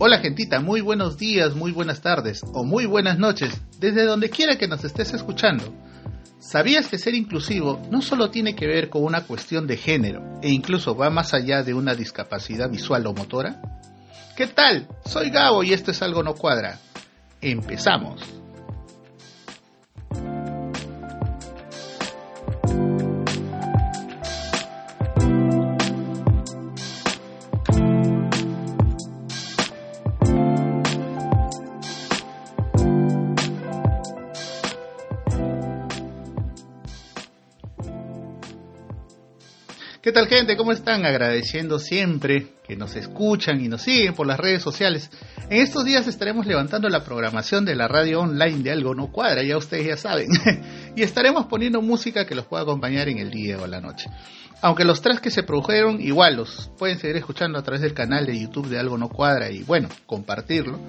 Hola gentita, muy buenos días, muy buenas tardes o muy buenas noches, desde donde quiera que nos estés escuchando. ¿Sabías que ser inclusivo no solo tiene que ver con una cuestión de género e incluso va más allá de una discapacidad visual o motora? ¿Qué tal? Soy Gabo y esto es algo no cuadra. Empezamos. Tal gente? ¿Cómo están? Agradeciendo siempre que nos escuchan y nos siguen por las redes sociales. En estos días estaremos levantando la programación de la radio online de Algo No Cuadra, ya ustedes ya saben. y estaremos poniendo música que los pueda acompañar en el día o la noche. Aunque los tres que se produjeron igual los pueden seguir escuchando a través del canal de YouTube de Algo No Cuadra y bueno, compartirlo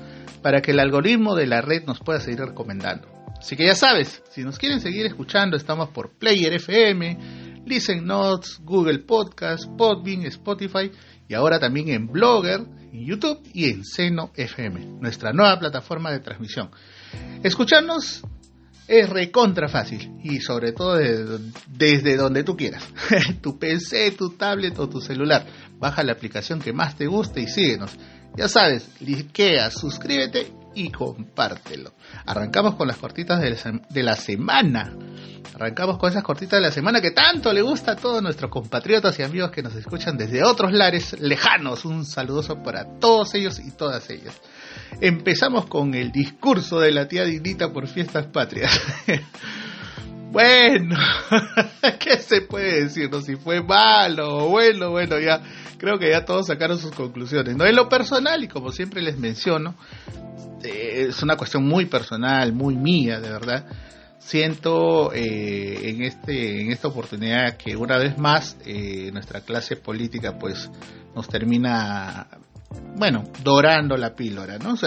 para que el algoritmo de la red nos pueda seguir recomendando. Así que ya sabes, si nos quieren seguir escuchando, estamos por Player FM, Listen Notes, Google Podcast, Podbean, Spotify y ahora también en Blogger, en YouTube y en Seno FM, nuestra nueva plataforma de transmisión. Escucharnos es recontra fácil y sobre todo desde, donde tú quieras, tu PC, tu tablet o tu celular. Baja la aplicación que más te guste y síguenos. Ya sabes, likea, suscríbete y compártelo. Arrancamos con las cortitas de la semana. Arrancamos con esas cortitas de la semana que tanto le gusta a todos nuestros compatriotas y amigos que nos escuchan desde otros lares lejanos. Un saludoso para todos ellos y todas ellas. Empezamos con el discurso de la tía Dinita por fiestas patrias. bueno, ¿qué se puede decir? No, si fue malo bueno, bueno, ya creo que ya todos sacaron sus conclusiones. No en lo personal y como siempre les menciono, eh, es una cuestión muy personal, muy mía, de verdad siento eh, en este en esta oportunidad que una vez más eh, nuestra clase política pues nos termina bueno dorando la pílora no o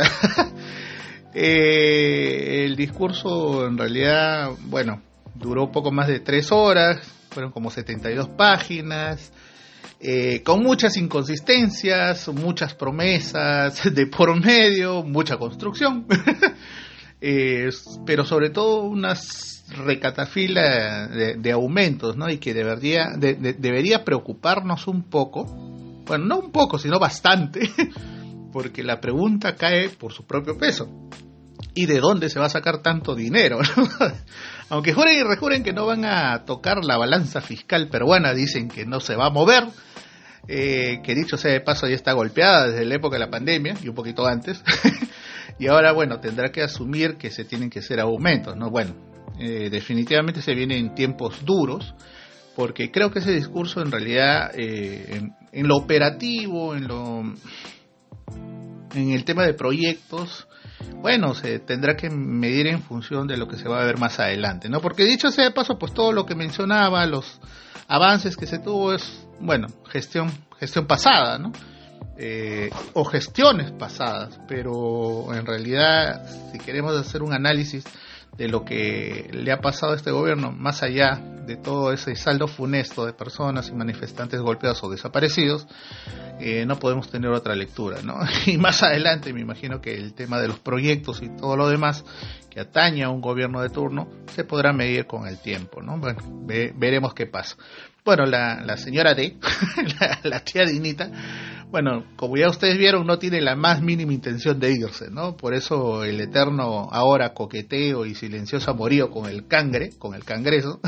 eh, el discurso en realidad bueno duró poco más de tres horas fueron como 72 páginas con muchas inconsistencias muchas promesas de por medio mucha construcción pero sobre todo unas recatafila de, aumentos, ¿no? Y que debería, debería preocuparnos un poco, bueno, no un poco, sino bastante, porque la pregunta cae por su propio peso. ¿Y de dónde se va a sacar tanto dinero? Aunque juren y rejuren que no van a tocar la balanza fiscal peruana, dicen que no se va a mover, eh, que dicho sea de paso ya está golpeada desde la época de la pandemia y un poquito antes. y ahora, bueno, tendrá que asumir que se tienen que hacer aumentos, ¿no? Bueno, eh, definitivamente se vienen tiempos duros, porque creo que ese discurso en realidad, eh, en, lo operativo, en lo en el tema de proyectos, bueno, se tendrá que medir en función de lo que se va a ver más adelante, ¿no? Porque dicho sea de paso, pues todo lo que mencionaba, los avances que se tuvo es, bueno, gestión, gestión pasada, ¿no? Eh, o gestiones pasadas, pero en realidad si queremos hacer un análisis de lo que le ha pasado a este gobierno, más allá de todo ese saldo funesto de personas y manifestantes golpeados o desaparecidos, eh, no podemos tener otra lectura, ¿no? Y más adelante me imagino que el tema de los proyectos y todo lo demás que atañe a un gobierno de turno se podrá medir con el tiempo, ¿no? Bueno, veremos qué pasa. Bueno, la, la señora D, la, tía Dinita, bueno, como ya ustedes vieron, no tiene la más mínima intención de irse, ¿no? Por eso el eterno ahora coqueteo y silencioso amorío con el cangre, con el cangreso,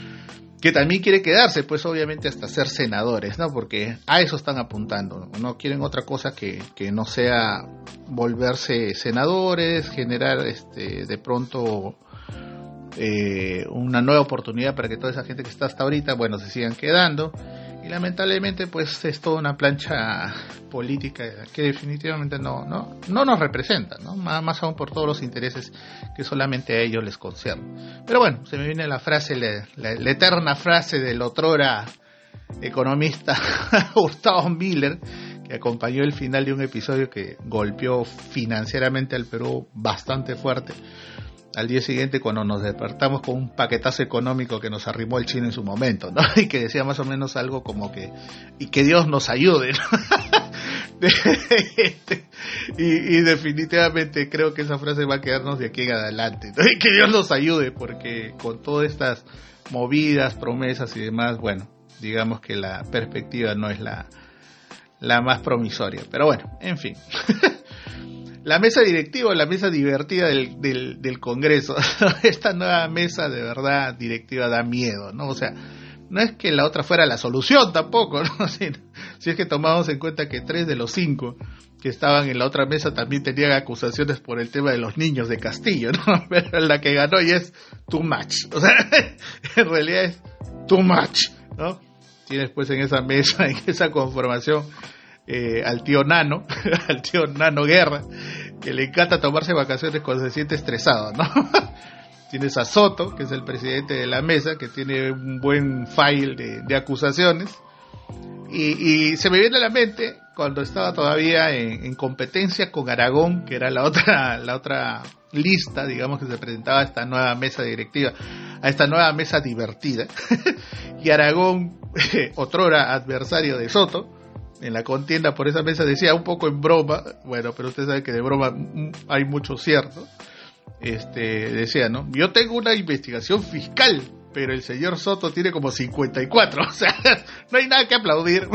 que también quiere quedarse, pues obviamente hasta ser senadores, ¿no? Porque a eso están apuntando, no quieren otra cosa que, que no sea volverse senadores, generar este de pronto eh, una nueva oportunidad para que toda esa gente que está hasta ahorita, bueno, se sigan quedando. Y lamentablemente, pues es toda una plancha política que definitivamente no, no, no nos representa, ¿no? Más, aún por todos los intereses que solamente a ellos les conciernen. Pero bueno, se me viene la frase, la, eterna frase del otrora economista Gustavo Miller, que acompañó el final de un episodio que golpeó financieramente al Perú bastante fuerte al día siguiente cuando nos despertamos con un paquetazo económico que nos arrimó el chino en su momento, ¿no? Y que decía más o menos algo como que, y que Dios nos ayude, ¿no? y, definitivamente creo que esa frase va a quedarnos de aquí en adelante. que Dios nos ayude, porque con todas estas movidas, promesas y demás, bueno, digamos que la perspectiva no es la, la más promisoria. Pero bueno, en fin. La mesa directiva, la mesa divertida del, del, Congreso. Esta nueva mesa de verdad directiva da miedo, ¿no? O sea, no es que la otra fuera la solución tampoco, ¿no? Si, si, es que tomamos en cuenta que tres de los cinco que estaban en la otra mesa también tenían acusaciones por el tema de los niños de Castillo, ¿no? Pero la que ganó y es too much. O sea, en realidad es too much, ¿no? Tienes pues en esa mesa, en esa conformación, eh, al tío Nano, al tío Nano Guerra, que le encanta tomarse vacaciones cuando se siente estresado, ¿no? Tienes a Soto, que es el presidente de la mesa, que tiene un buen file de, acusaciones. Y, se me viene a la mente cuando estaba todavía en, competencia con Aragón, que era la otra, la otra lista, digamos, que se presentaba a esta nueva mesa directiva, a esta nueva mesa divertida. y Aragón, otrora adversario de Soto, en la contienda por esa mesa decía un poco en broma, bueno, pero usted sabe que de broma hay mucho cierto este, decía, ¿no? Yo tengo una investigación fiscal, pero el señor Soto tiene como 54, o sea, no hay nada que aplaudir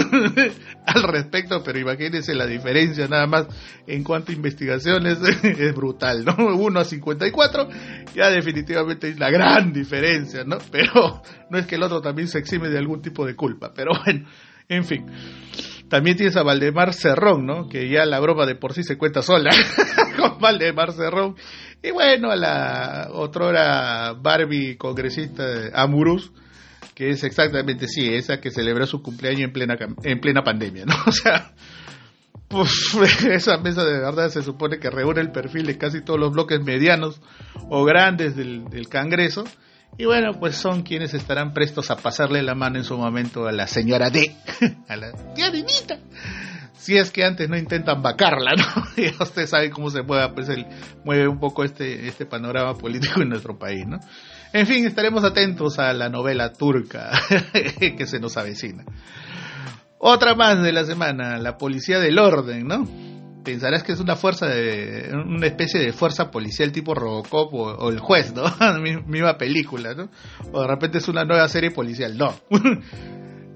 al respecto, pero imagínense la diferencia nada más en cuanto a investigaciones, es brutal, ¿no? Uno a 54, ya definitivamente hay una gran diferencia, ¿no? Pero no es que el otro también se exime de algún tipo de culpa, pero bueno, en fin. También tienes a Valdemar Cerrón, ¿no? Que ya la broma de por sí se cuenta sola con Valdemar Cerrón y bueno, a la otra Barbie congresista Amurus, que es exactamente, sí, esa que celebró su cumpleaños en plena, en plena pandemia, ¿no? O sea, pues esa mesa de verdad se supone que reúne el perfil de casi todos los bloques medianos o grandes del, del Congreso. Y bueno, pues son quienes estarán prestos a pasarle la mano en su momento a la señora D, a la tía Dinita si es que antes no intentan vacarla, ¿no? Y usted sabe cómo se mueve, pues el, mueve un poco este, este panorama político en nuestro país, ¿no? En fin, estaremos atentos a la novela turca que se nos avecina. Otra más de la semana, la policía del orden, ¿no? Pensarás que es una fuerza de, una especie de fuerza policial tipo Robocop o, el juez, ¿no? Misma película, ¿no? O de repente es una nueva serie policial, no.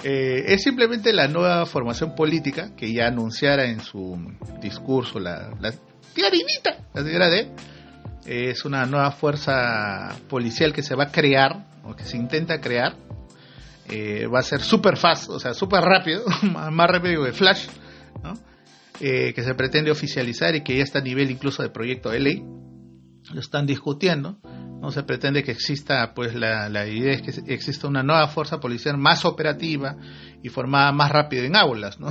Eh, es simplemente la nueva formación política que ya anunciara en su discurso la, la la señora D. es una nueva fuerza policial que se va a crear, o que se intenta crear. Eh, va a ser super fast, o sea, súper rápido, más rápido que Flash, eh, que se pretende oficializar y que ya está a nivel incluso de proyecto de ley. Lo están discutiendo no se pretende que exista, pues la, idea es que exista una nueva fuerza policial más operativa y formada más rápido en aulas, ¿no?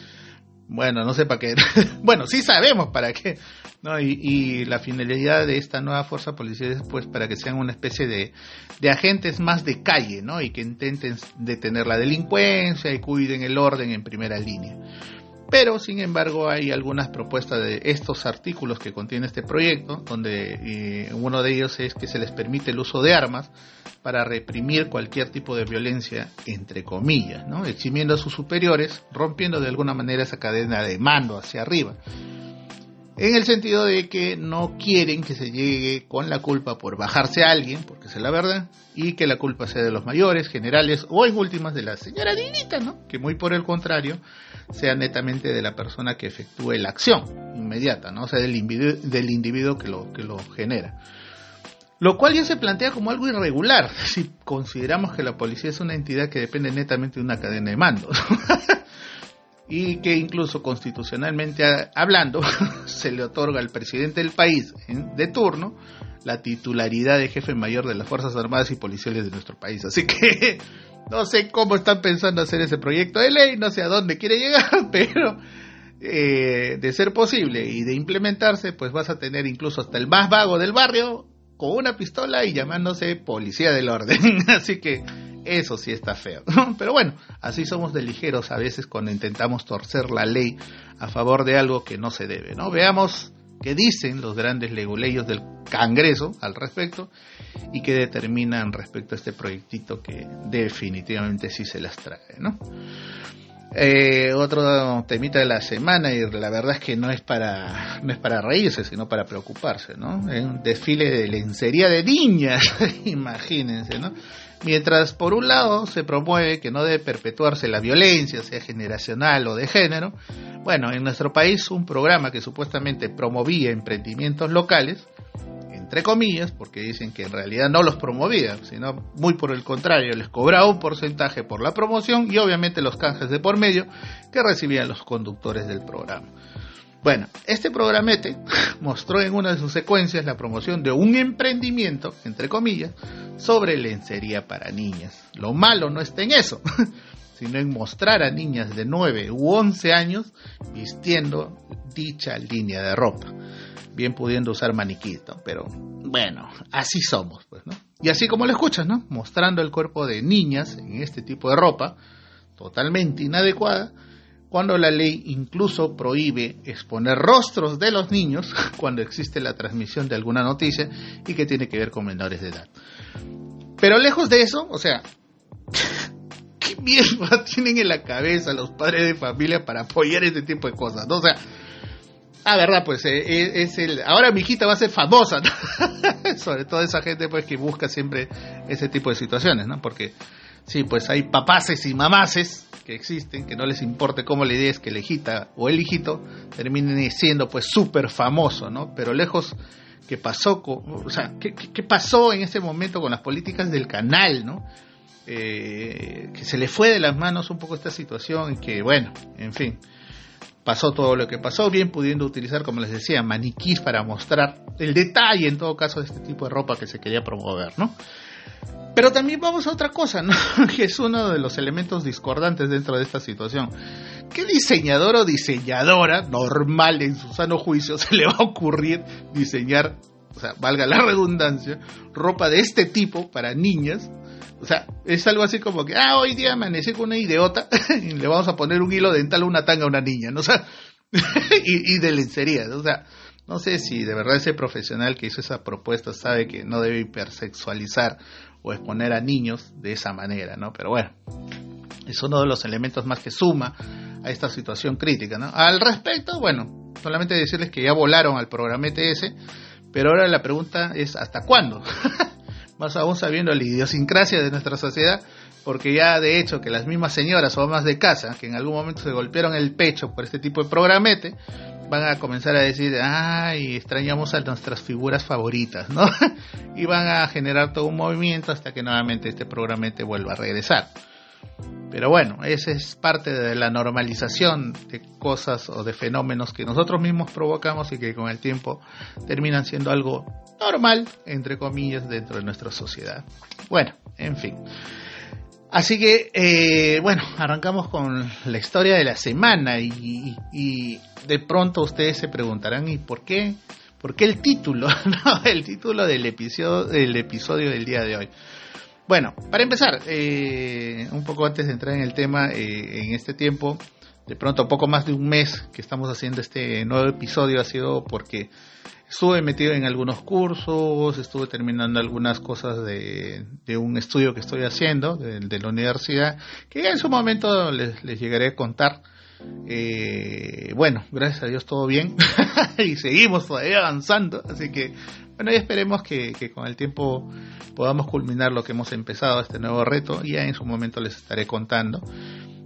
bueno, no sé para qué. bueno, sí sabemos para qué, ¿no? Y, la finalidad de esta nueva fuerza policial es pues para que sean una especie de, de agentes más de calle, ¿no? Y que intenten detener la delincuencia y cuiden el orden en primera línea. Pero, sin embargo, hay algunas propuestas de estos artículos que contiene este proyecto, donde eh, uno de ellos es que se les permite el uso de armas para reprimir cualquier tipo de violencia, entre comillas, ¿no? eximiendo a sus superiores, rompiendo de alguna manera esa cadena de mando hacia arriba en el sentido de que no quieren que se llegue con la culpa por bajarse a alguien, porque es la verdad, y que la culpa sea de los mayores, generales o en últimas de la señora Dinita, ¿no? Que muy por el contrario sea netamente de la persona que efectúe la acción inmediata, ¿no? O sea, del individuo, del individuo que lo, que lo genera. Lo cual ya se plantea como algo irregular, si consideramos que la policía es una entidad que depende netamente de una cadena de mando. y que incluso constitucionalmente hablando se le otorga al presidente del país de turno la titularidad de jefe mayor de las Fuerzas Armadas y Policiales de nuestro país. Así que no sé cómo están pensando hacer ese proyecto de ley, no sé a dónde quiere llegar, pero eh, de ser posible y de implementarse, pues vas a tener incluso hasta el más vago del barrio con una pistola y llamándose policía del orden. Así que eso sí está feo. Pero bueno, así somos de ligeros a veces cuando intentamos torcer la ley a favor de algo que no se debe, ¿no? Veamos qué dicen los grandes leguleyos del Congreso al respecto y qué determinan respecto a este proyectito que definitivamente sí se las trae, ¿no? Eh, otro temita de la semana y la verdad es que no es para no es para reírse sino para preocuparse no es un desfile de lencería de niñas imagínense no mientras por un lado se promueve que no debe perpetuarse la violencia sea generacional o de género bueno en nuestro país un programa que supuestamente promovía emprendimientos locales entre comillas, porque dicen que en realidad no los promovía, sino muy por el contrario, les cobraba un porcentaje por la promoción y obviamente los canjes de por medio que recibían los conductores del programa. Bueno, este programete mostró en una de sus secuencias la promoción de un emprendimiento, entre comillas, sobre lencería para niñas. Lo malo no está en eso, sino en mostrar a niñas de 9 u 11 años vistiendo dicha línea de ropa bien pudiendo usar maniquí, Pero bueno, así somos, pues, ¿no? Y así como lo escuchas, ¿no? Mostrando el cuerpo de niñas en este tipo de ropa, totalmente inadecuada, cuando la ley incluso prohíbe exponer rostros de los niños cuando existe la transmisión de alguna noticia y que tiene que ver con menores de edad. Pero lejos de eso, o sea, ¿qué mierda tienen en la cabeza los padres de familia para apoyar este tipo de cosas? ¿no? O sea, Ah, verdad, pues eh, eh, es, el. Ahora mi hijita va a ser famosa, sobre todo esa gente pues que busca siempre ese tipo de situaciones, ¿no? Porque sí, pues hay papaces y mamaces que existen, que no les importe cómo le es que la hijita o el hijito terminen siendo pues súper famoso, ¿no? Pero lejos que pasó, con, o sea, ¿qué, ¿qué, pasó en ese momento con las políticas del canal, ¿no? Eh, que se le fue de las manos un poco esta situación que, bueno, en fin pasó todo lo que pasó, bien pudiendo utilizar, como les decía, maniquís para mostrar el detalle, en todo caso, de este tipo de ropa que se quería promover, ¿no? Pero también vamos a otra cosa, ¿no? que es uno de los elementos discordantes dentro de esta situación. ¿Qué diseñador o diseñadora normal en su sano juicio se le va a ocurrir diseñar, o sea, valga la redundancia, ropa de este tipo para niñas o sea, es algo así como que, ah, hoy día amanecí con una idiota y le vamos a poner un hilo dental a una tanga a una niña, ¿no? O sea, y, de lencería, ¿no? O sea, no sé si de verdad ese profesional que hizo esa propuesta sabe que no debe hipersexualizar o exponer a niños de esa manera, ¿no? Pero bueno, es uno de los elementos más que suma a esta situación crítica, ¿no? Al respecto, bueno, solamente decirles que ya volaron al programa ETS, pero ahora la pregunta es ¿hasta cuándo? más aún sabiendo la idiosincrasia de nuestra sociedad, porque ya de hecho que las mismas señoras o amas de casa, que en algún momento se golpearon el pecho por este tipo de programete, van a comenzar a decir, ay, extrañamos a nuestras figuras favoritas, ¿no? y van a generar todo un movimiento hasta que nuevamente este programete vuelva a regresar. Pero bueno, esa es parte de la normalización de cosas o de fenómenos que nosotros mismos provocamos y que con el tiempo terminan siendo algo normal, entre comillas, dentro de nuestra sociedad. Bueno, en fin. Así que, eh, bueno, arrancamos con la historia de la semana y, y, de pronto ustedes se preguntarán, ¿y por qué? ¿Por qué el título? no, el título del episodio, del episodio del día de hoy. Bueno, para empezar, eh, un poco antes de entrar en el tema, eh, en este tiempo, de pronto poco más de un mes que estamos haciendo este nuevo episodio ha sido porque estuve metido en algunos cursos, estuve terminando algunas cosas de, un estudio que estoy haciendo de, la universidad, que en su momento les, llegaré a contar. Eh, bueno, gracias a Dios todo bien y seguimos todavía avanzando, así que bueno, y esperemos que, con el tiempo podamos culminar lo que hemos empezado, este nuevo reto, y ya en su momento les estaré contando.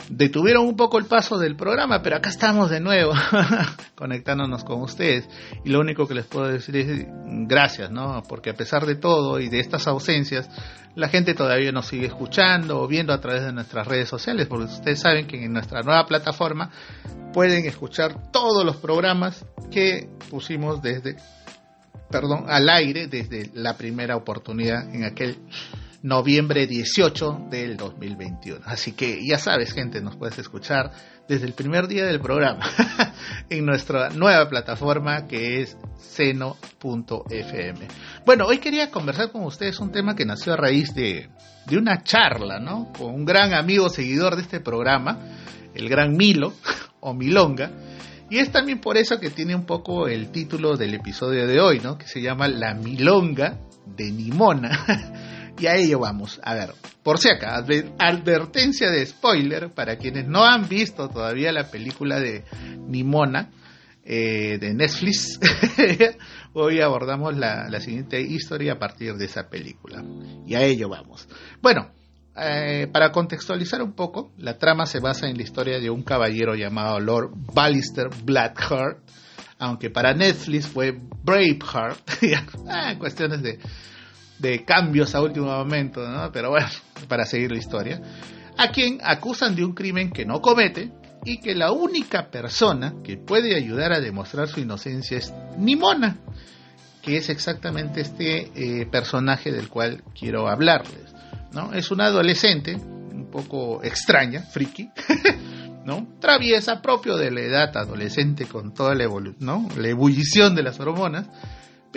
Detuvieron un poco el paso del programa, pero acá estamos de nuevo, conectándonos con ustedes. Y lo único que les puedo decir es gracias, ¿no? Porque a pesar de todo y de estas ausencias, la gente todavía nos sigue escuchando o viendo a través de nuestras redes sociales, porque ustedes saben que en nuestra nueva plataforma pueden escuchar todos los programas que pusimos desde perdón, al aire desde la primera oportunidad en aquel noviembre 18 del 2021. Así que ya sabes, gente, nos puedes escuchar desde el primer día del programa en nuestra nueva plataforma que es seno.fm. Bueno, hoy quería conversar con ustedes un tema que nació a raíz de, de una charla, ¿no? Con un gran amigo seguidor de este programa, el gran Milo o Milonga y es también por eso que tiene un poco el título del episodio de hoy, ¿no? Que se llama La Milonga de Nimona. Y a ello vamos. A ver, por si acá, advertencia de spoiler para quienes no han visto todavía la película de Nimona eh, de Netflix. Hoy abordamos la, la, siguiente historia a partir de esa película. Y a ello vamos. Bueno, eh, para contextualizar un poco, la trama se basa en la historia de un caballero llamado Lord Ballister Blackheart, aunque para Netflix fue Braveheart, ah, cuestiones de, de cambios a último momento, ¿no? pero bueno, para seguir la historia, a quien acusan de un crimen que no comete y que la única persona que puede ayudar a demostrar su inocencia es Nimona, que es exactamente este eh, personaje del cual quiero hablarles. ¿no? Es una adolescente un poco extraña, friki, ¿no? traviesa, propio de la edad adolescente con toda la, ¿no? la ebullición de las hormonas,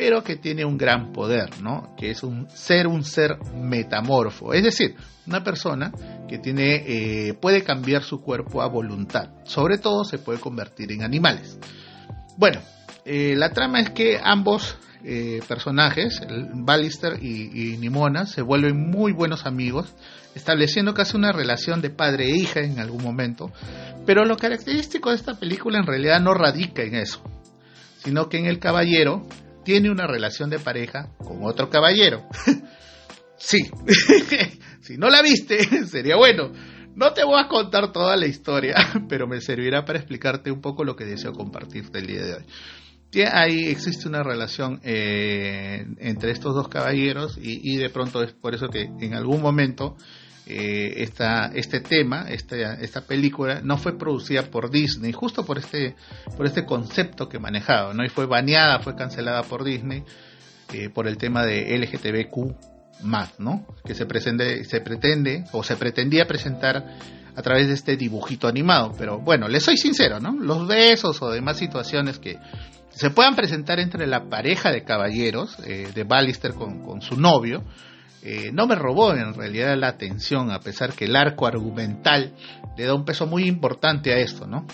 pero que tiene un gran poder, ¿no? que es un ser un ser metamorfo, es decir, una persona que tiene, eh, puede cambiar su cuerpo a voluntad, sobre todo se puede convertir en animales. Bueno, eh, la trama es que ambos eh, personajes, Ballister y, Nimona, se vuelven muy buenos amigos, estableciendo casi una relación de padre e hija en algún momento. Pero lo característico de esta película en realidad no radica en eso, sino que en el caballero tiene una relación de pareja con otro caballero. sí, si no la viste, sería bueno. No te voy a contar toda la historia, pero me servirá para explicarte un poco lo que deseo compartirte el día de hoy ahí existe una relación eh, entre estos dos caballeros y, de pronto es por eso que en algún momento eh, este tema, esta, esta película, no fue producida por Disney, justo por este, por este concepto que manejaba, ¿no? Y fue baneada, fue cancelada por Disney eh, por el tema de LGTBQ más, ¿no? Que se pretende, se pretende o se pretendía presentar a través de este dibujito animado. Pero bueno, les soy sincero, ¿no? Los besos o demás situaciones que se puedan presentar entre la pareja de caballeros eh, de Ballister con, su novio, eh, no me robó en realidad la atención, a pesar que el arco argumental le da un peso muy importante a esto, ¿no?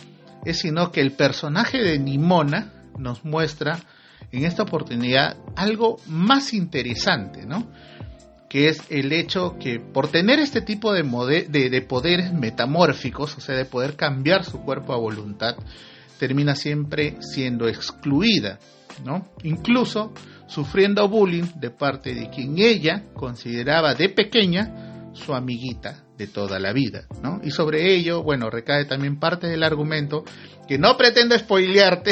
Es sino que el personaje de Nimona nos muestra en esta oportunidad algo más interesante, ¿no? Que es el hecho que por tener este tipo de, de poderes metamórficos, o sea, de poder cambiar su cuerpo a voluntad, termina siempre siendo excluida, ¿no? Incluso sufriendo bullying de parte de quien ella consideraba de pequeña su amiguita de toda la vida, ¿no? Y sobre ello, bueno, recae también parte del argumento que no pretendo spoilearte,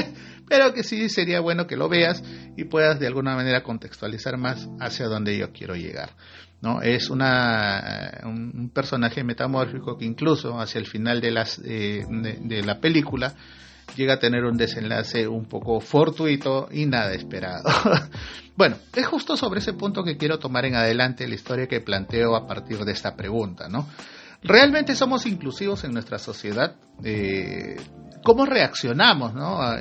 pero que sí sería bueno que lo veas y puedas de alguna manera contextualizar más hacia dónde yo quiero llegar. ¿No? Es una, un, personaje metamórfico que incluso hacia el final de, las, eh, de, la película llega a tener un desenlace un poco fortuito y nada esperado. bueno, es justo sobre ese punto que quiero tomar en adelante la historia que planteo a partir de esta pregunta, ¿no? ¿Realmente somos inclusivos en nuestra sociedad? Eh, ¿Cómo reaccionamos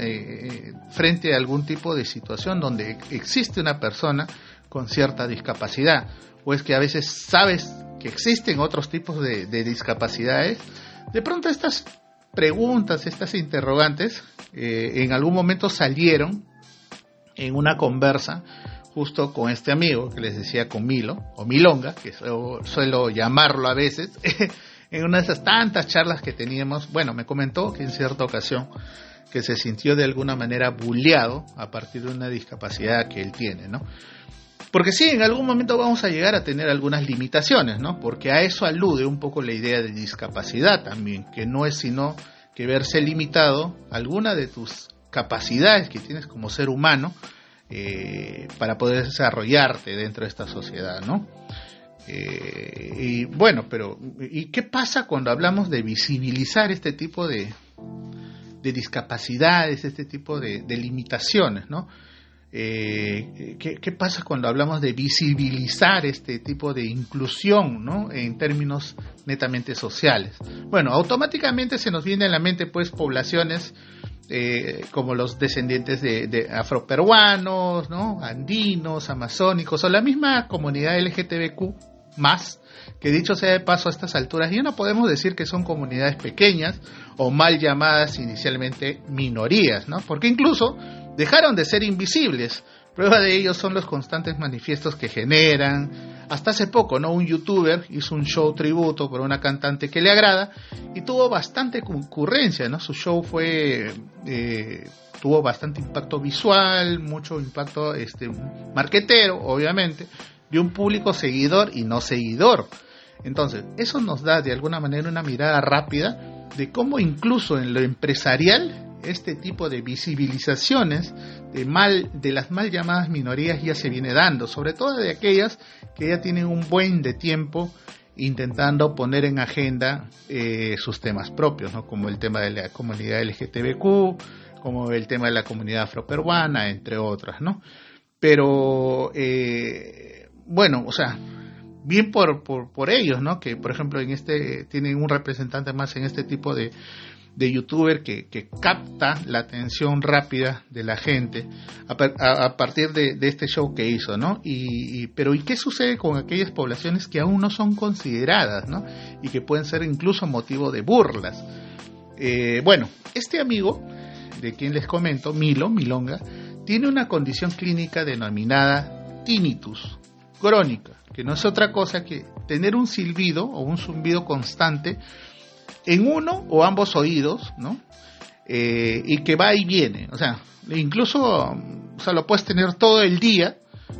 eh, frente a algún tipo de situación donde existe una persona con cierta discapacidad? O es que a veces sabes que existen otros tipos de, discapacidades, de pronto estas preguntas, estas interrogantes, eh, en algún momento salieron en una conversa justo con este amigo que les decía con Milo, o Milonga, que suelo, llamarlo a veces, en una de esas tantas charlas que teníamos, bueno, me comentó que en cierta ocasión que se sintió de alguna manera bulleado a partir de una discapacidad que él tiene, ¿no? Porque sí, en algún momento vamos a llegar a tener algunas limitaciones, ¿no? Porque a eso alude un poco la idea de discapacidad también, que no es sino que verse limitado alguna de tus capacidades que tienes como ser humano eh, para poder desarrollarte dentro de esta sociedad, ¿no? Eh, y bueno, pero ¿y qué pasa cuando hablamos de visibilizar este tipo de, de discapacidades, este tipo de, de limitaciones, ¿no? Eh, ¿qué, pasa cuando hablamos de visibilizar este tipo de inclusión ¿no? en términos netamente sociales? Bueno, automáticamente se nos viene a la mente pues poblaciones eh, como los descendientes de, afroperuanos, ¿no? andinos, amazónicos o la misma comunidad LGTBQ más, que dicho sea de paso a estas alturas ya no podemos decir que son comunidades pequeñas o mal llamadas inicialmente minorías, ¿no? porque incluso dejaron de ser invisibles. Prueba de ello son los constantes manifiestos que generan hasta hace poco, ¿no? Un youtuber hizo un show tributo por una cantante que le agrada y tuvo bastante concurrencia, ¿no? Su show fue eh, tuvo bastante impacto visual, mucho impacto este marquetero, obviamente, de un público seguidor y no seguidor. Entonces, eso nos da de alguna manera una mirada rápida de cómo incluso en lo empresarial este tipo de visibilizaciones de mal de las mal llamadas minorías ya se viene dando, sobre todo de aquellas que ya tienen un buen de tiempo intentando poner en agenda eh, sus temas propios, ¿no? como el tema de la comunidad LGTBQ, como el tema de la comunidad afroperuana, entre otras, ¿no? Pero eh, bueno, o sea, bien por, por, por ellos, ¿no? Que por ejemplo en este tienen un representante más en este tipo de, de youtuber que, que, capta la atención rápida de la gente a, partir de, este show que hizo, ¿no? Y, pero ¿y qué sucede con aquellas poblaciones que aún no son consideradas, ¿no? Y que pueden ser incluso motivo de burlas. Eh, bueno, este amigo, de quien les comento, Milo, Milonga, tiene una condición clínica denominada tinnitus crónica, que no es otra cosa que tener un silbido o un zumbido constante en uno o ambos oídos, ¿no? Eh, y que va y viene, o sea, incluso o sea, lo puedes tener todo el día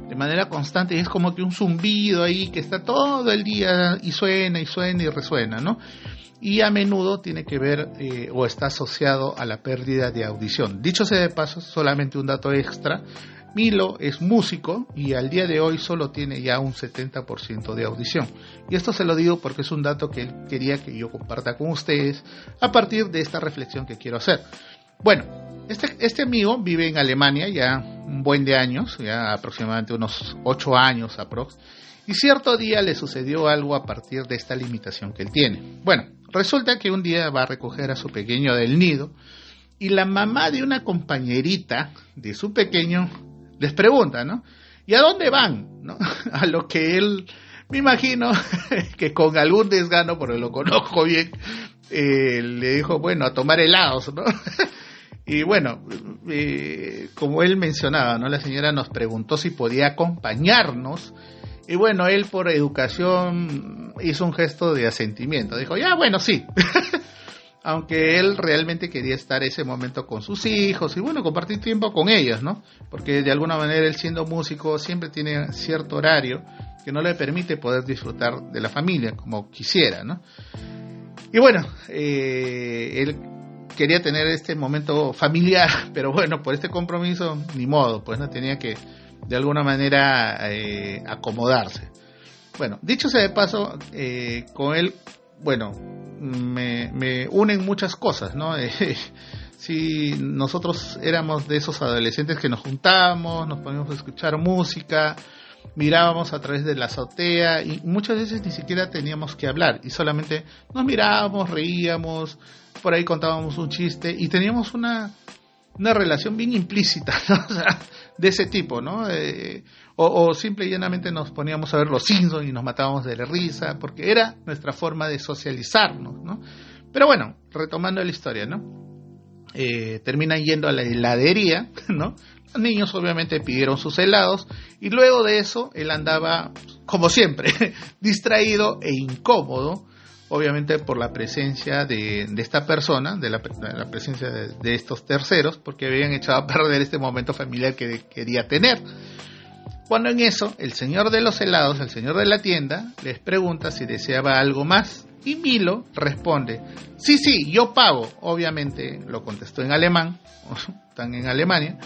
de manera constante y es como que un zumbido ahí que está todo el día y suena y suena y resuena, ¿no? Y a menudo tiene que ver eh, o está asociado a la pérdida de audición. Dicho sea de paso, solamente un dato extra, Milo es músico y al día de hoy solo tiene ya un 70% de audición. Y esto se lo digo porque es un dato que él quería que yo comparta con ustedes a partir de esta reflexión que quiero hacer. Bueno, este, este amigo vive en Alemania ya un buen de años, ya aproximadamente unos 8 años aprox. Y cierto día le sucedió algo a partir de esta limitación que él tiene. Bueno, resulta que un día va a recoger a su pequeño del nido y la mamá de una compañerita de su pequeño les pregunta, ¿no? ¿Y a dónde van? ¿no? A lo que él, me imagino que con algún desgano, porque lo conozco bien, eh, le dijo, bueno, a tomar helados, ¿no? Y bueno, eh, como él mencionaba, ¿no? La señora nos preguntó si podía acompañarnos. Y bueno, él por educación hizo un gesto de asentimiento. Dijo, ya, bueno, sí. Aunque él realmente quería estar ese momento con sus hijos y bueno, compartir tiempo con ellos, ¿no? Porque de alguna manera él siendo músico siempre tiene cierto horario que no le permite poder disfrutar de la familia como quisiera, ¿no? Y bueno, eh, él quería tener este momento familiar, pero bueno, por este compromiso, ni modo, pues no tenía que de alguna manera eh, acomodarse. Bueno, dicho sea de paso, eh, con él, bueno, me, unen muchas cosas, ¿no? si nosotros éramos de esos adolescentes que nos juntábamos, nos poníamos a escuchar música, mirábamos a través de la azotea y muchas veces ni siquiera teníamos que hablar y solamente nos mirábamos, reíamos, por ahí contábamos un chiste y teníamos una, una relación bien implícita, de ese tipo, ¿no? Eh, o, simple y llanamente nos poníamos a ver los Simpsons y nos matábamos de la risa, porque era nuestra forma de socializarnos, ¿no? Pero bueno, retomando la historia, ¿no? Eh, terminan yendo a la heladería, ¿no? Los niños obviamente pidieron sus helados y luego de eso él andaba, como siempre, distraído e incómodo, obviamente por la presencia de, esta persona, de la, presencia de, estos terceros, porque habían echado a perder este momento familiar que quería tener. Cuando en eso, el señor de los helados, el señor de la tienda, les pregunta si deseaba algo más y Milo responde, sí, sí, yo pago. Obviamente lo contestó en alemán, están en Alemania,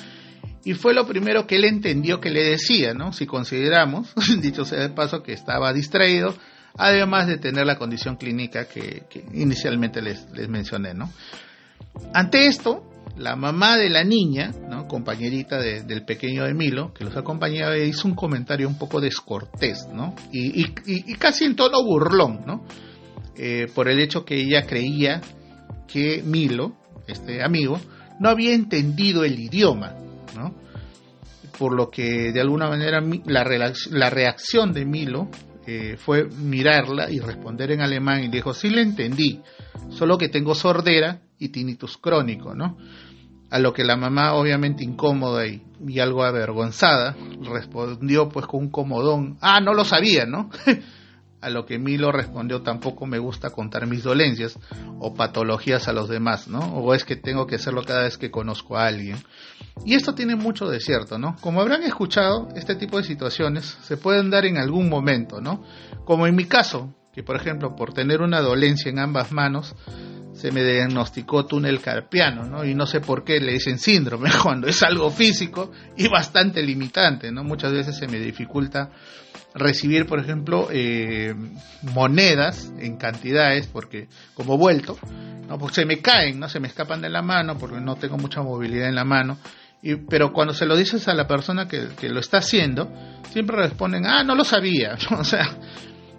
y fue lo primero que él entendió que le decía, ¿no? Si consideramos, dicho sea de paso, que estaba distraído, además de tener la condición clínica que, inicialmente les, les mencioné, ¿no? Ante esto, la mamá de la niña, ¿no? compañerita del pequeño Emilo, que los acompañaba, hizo un comentario un poco descortés, ¿no? Y, casi en tono burlón, ¿no? Eh, por el hecho que ella creía que Milo, este amigo, no había entendido el idioma, ¿no? Por lo que de alguna manera la, la reacción de Milo eh, fue mirarla y responder en alemán y dijo, sí le entendí, solo que tengo sordera y tinnitus crónico, ¿no? A lo que la mamá, obviamente incómoda y, y algo avergonzada, respondió pues con un comodón, ah, no lo sabía, ¿no? A lo que Milo respondió, tampoco me gusta contar mis dolencias o patologías a los demás, ¿no? O es que tengo que hacerlo cada vez que conozco a alguien. Y esto tiene mucho de cierto, ¿no? Como habrán escuchado, este tipo de situaciones se pueden dar en algún momento, ¿no? Como en mi caso, que por ejemplo, por tener una dolencia en ambas manos, se me diagnosticó túnel carpiano, ¿no? Y no sé por qué le dicen síndrome cuando es algo físico y bastante limitante, ¿no? Muchas veces se me dificulta recibir, por ejemplo, eh, monedas en cantidades, porque como vuelto, ¿no? Se me caen, ¿no? Se me escapan de la mano porque no tengo mucha movilidad en la mano. Y, pero cuando se lo dices a la persona que, que lo está haciendo, siempre responden, ah, no lo sabía. o sea,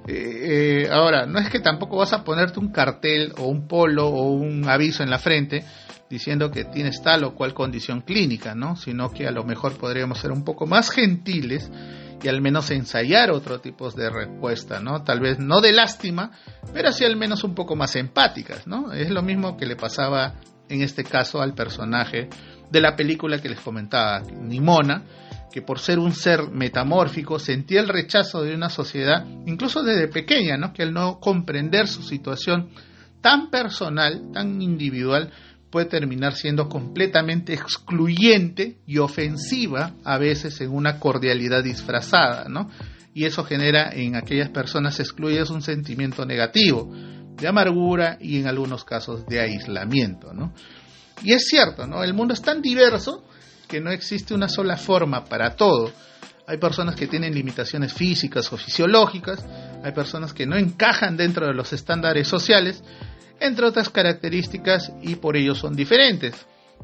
eh, eh, ahora, no es que tampoco vas a ponerte un cartel o un polo o un aviso en la frente diciendo que tienes tal o cual condición clínica, ¿no? Sino que a lo mejor podríamos ser un poco más gentiles y al menos ensayar otro tipo de respuesta, ¿no? Tal vez no de lástima, pero sí al menos un poco más empáticas, ¿no? Es lo mismo que le pasaba en este caso al personaje de la película que les comentaba, Nimona, que por ser un ser metamórfico sentía el rechazo de una sociedad, incluso desde pequeña, ¿no? que al no comprender su situación tan personal, tan individual, puede terminar siendo completamente excluyente y ofensiva a veces en una cordialidad disfrazada, ¿no? Y eso genera en aquellas personas excluidas un sentimiento negativo, de amargura y en algunos casos de aislamiento, ¿no? Y es cierto, ¿no? El mundo es tan diverso que no existe una sola forma para todo. Hay personas que tienen limitaciones físicas o fisiológicas, hay personas que no encajan dentro de los estándares sociales, entre otras características, y por ello son diferentes,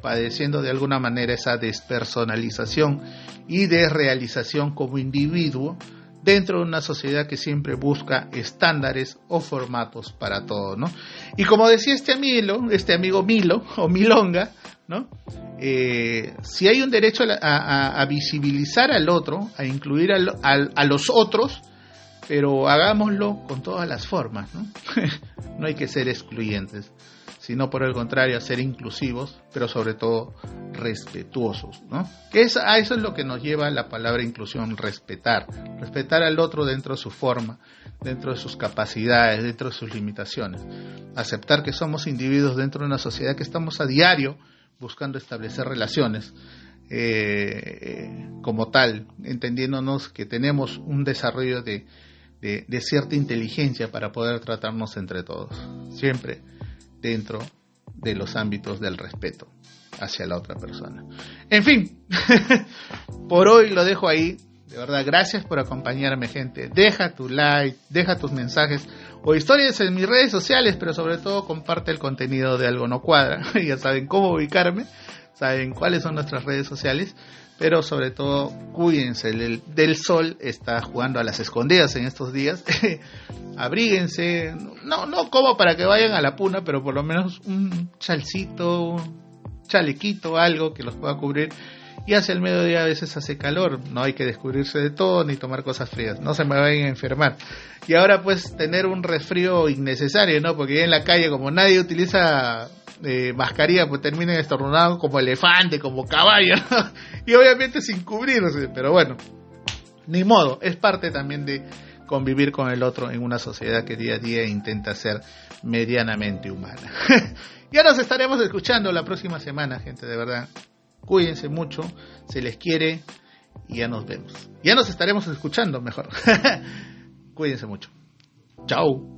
padeciendo de alguna manera esa despersonalización y desrealización como individuo dentro de una sociedad que siempre busca estándares o formatos para todo, ¿no? Y como decía este amigo, este amigo Milo o Milonga, ¿no? Eh, si hay un derecho a, visibilizar al otro, a incluir a los otros, pero hagámoslo con todas las formas, ¿no? no hay que ser excluyentes, sino por el contrario, ser inclusivos, pero sobre todo respetuosos, ¿no? Que es, a eso es lo que nos lleva la palabra inclusión, respetar, respetar al otro dentro de su forma, dentro de sus capacidades, dentro de sus limitaciones, aceptar que somos individuos dentro de una sociedad que estamos a diario buscando establecer relaciones, eh, como tal, entendiéndonos que tenemos un desarrollo de, de, cierta inteligencia para poder tratarnos entre todos, siempre dentro de los ámbitos del respeto hacia la otra persona. En fin, por hoy lo dejo ahí. De verdad, gracias por acompañarme, gente. Deja tu like, deja tus mensajes o historias en mis redes sociales, pero sobre todo comparte el contenido de Algo No Cuadra. ya saben cómo ubicarme, saben cuáles son nuestras redes sociales pero sobre todo cuídense del, sol, está jugando a las escondidas en estos días, abríguense, no, no como para que vayan a la puna, pero por lo menos un chalcito, chalequito, algo que los pueda cubrir. Y hacia el mediodía a veces hace calor, no hay que descubrirse de todo ni tomar cosas frías, no se me vayan a enfermar. Y ahora pues tener un resfrío innecesario, ¿no? Porque en la calle como nadie utiliza eh, mascarilla pues terminen estornudados como elefante, como caballo, y obviamente sin cubrirse, pero bueno, ni modo, es parte también de convivir con el otro en una sociedad que día a día intenta ser medianamente humana. ya nos estaremos escuchando la próxima semana, gente, de verdad. Cuídense mucho, se les quiere y ya nos vemos. Ya nos estaremos escuchando mejor. Cuídense mucho. Chao.